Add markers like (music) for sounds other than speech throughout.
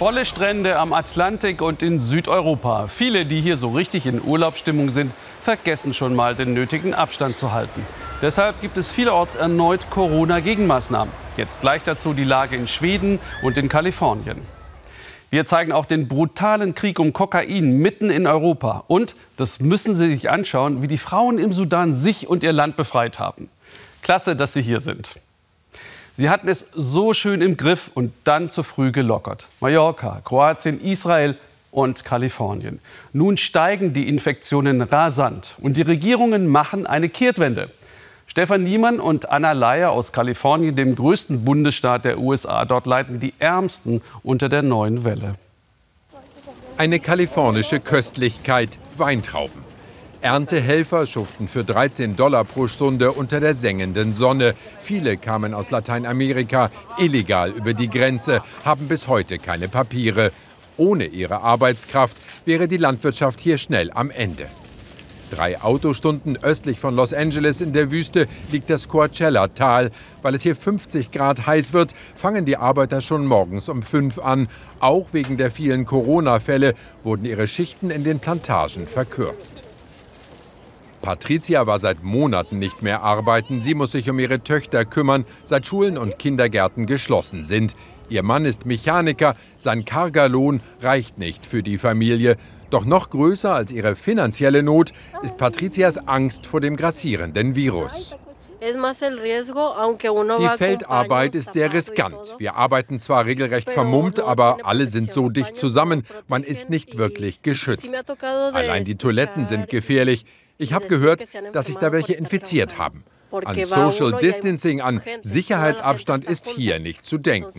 Volle Strände am Atlantik und in Südeuropa. Viele, die hier so richtig in Urlaubsstimmung sind, vergessen schon mal den nötigen Abstand zu halten. Deshalb gibt es vielerorts erneut Corona-Gegenmaßnahmen. Jetzt gleich dazu die Lage in Schweden und in Kalifornien. Wir zeigen auch den brutalen Krieg um Kokain mitten in Europa. Und, das müssen Sie sich anschauen, wie die Frauen im Sudan sich und ihr Land befreit haben. Klasse, dass Sie hier sind. Sie hatten es so schön im Griff und dann zu früh gelockert. Mallorca, Kroatien, Israel und Kalifornien. Nun steigen die Infektionen rasant und die Regierungen machen eine Kehrtwende. Stefan Niemann und Anna Leier aus Kalifornien, dem größten Bundesstaat der USA, dort leiden die Ärmsten unter der neuen Welle. Eine kalifornische Köstlichkeit, Weintrauben. Erntehelfer schuften für 13 Dollar pro Stunde unter der sengenden Sonne. Viele kamen aus Lateinamerika illegal über die Grenze, haben bis heute keine Papiere. Ohne ihre Arbeitskraft wäre die Landwirtschaft hier schnell am Ende. Drei Autostunden östlich von Los Angeles in der Wüste liegt das Coachella-Tal. Weil es hier 50 Grad heiß wird, fangen die Arbeiter schon morgens um fünf an. Auch wegen der vielen Corona-Fälle wurden ihre Schichten in den Plantagen verkürzt. Patricia war seit Monaten nicht mehr arbeiten. Sie muss sich um ihre Töchter kümmern, seit Schulen und Kindergärten geschlossen sind. Ihr Mann ist Mechaniker, sein karger Lohn reicht nicht für die Familie. Doch noch größer als ihre finanzielle Not ist Patricias Angst vor dem grassierenden Virus. Die Feldarbeit ist sehr riskant. Wir arbeiten zwar regelrecht vermummt, aber alle sind so dicht zusammen, man ist nicht wirklich geschützt. Allein die Toiletten sind gefährlich. Ich habe gehört, dass sich da welche infiziert haben. An Social Distancing, an Sicherheitsabstand ist hier nicht zu denken.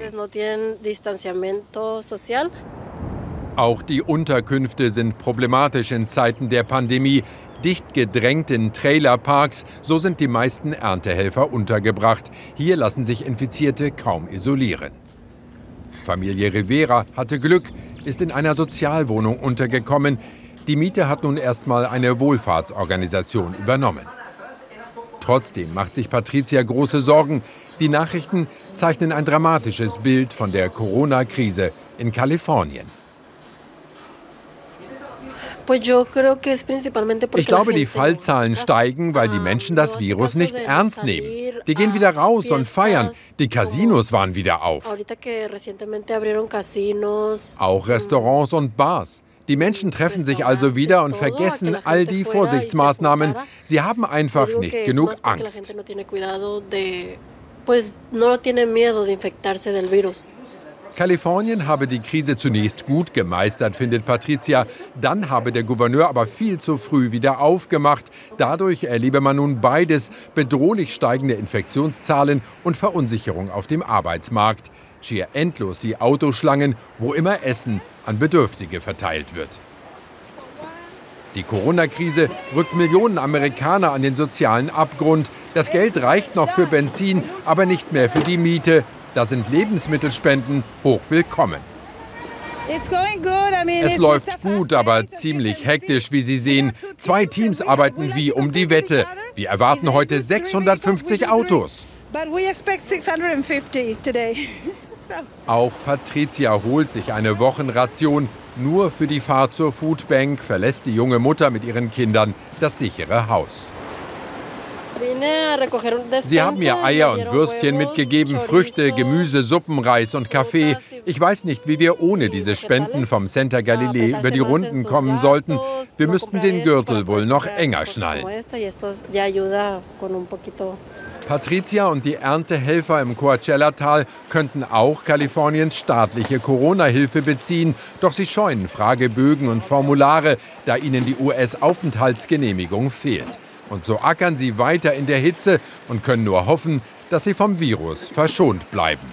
Auch die Unterkünfte sind problematisch in Zeiten der Pandemie. Dicht gedrängt in Trailerparks, so sind die meisten Erntehelfer untergebracht. Hier lassen sich Infizierte kaum isolieren. Familie Rivera hatte Glück, ist in einer Sozialwohnung untergekommen. Die Miete hat nun erstmal eine Wohlfahrtsorganisation übernommen. Trotzdem macht sich Patricia große Sorgen. Die Nachrichten zeichnen ein dramatisches Bild von der Corona-Krise in Kalifornien. Ich glaube, die Fallzahlen steigen, weil die Menschen das Virus nicht ernst nehmen. Die gehen wieder raus und feiern. Die Casinos waren wieder auf. Auch Restaurants und Bars. Die Menschen treffen sich also wieder und vergessen all die Vorsichtsmaßnahmen. Sie haben einfach nicht genug Angst. Kalifornien habe die Krise zunächst gut gemeistert, findet Patricia. Dann habe der Gouverneur aber viel zu früh wieder aufgemacht. Dadurch erlebe man nun beides, bedrohlich steigende Infektionszahlen und Verunsicherung auf dem Arbeitsmarkt. Schier endlos die Autoschlangen, wo immer Essen an Bedürftige verteilt wird. Die Corona-Krise rückt Millionen Amerikaner an den sozialen Abgrund. Das Geld reicht noch für Benzin, aber nicht mehr für die Miete. Da sind Lebensmittelspenden hochwillkommen. Es läuft gut, aber ziemlich hektisch, wie Sie sehen. Zwei Teams arbeiten wie um die Wette. Wir erwarten heute 650 Autos. (laughs) Auch Patricia holt sich eine Wochenration. Nur für die Fahrt zur Foodbank verlässt die junge Mutter mit ihren Kindern das sichere Haus. Sie haben mir Eier und Würstchen mitgegeben, Früchte, Gemüse, Suppen, Reis und Kaffee. Ich weiß nicht, wie wir ohne diese Spenden vom Center Galilei über die Runden kommen sollten. Wir müssten den Gürtel wohl noch enger schnallen. Patricia und die Erntehelfer im Coachella-Tal könnten auch Kaliforniens staatliche Corona-Hilfe beziehen, doch sie scheuen Fragebögen und Formulare, da ihnen die US-Aufenthaltsgenehmigung fehlt. Und so ackern sie weiter in der Hitze und können nur hoffen, dass sie vom Virus verschont bleiben.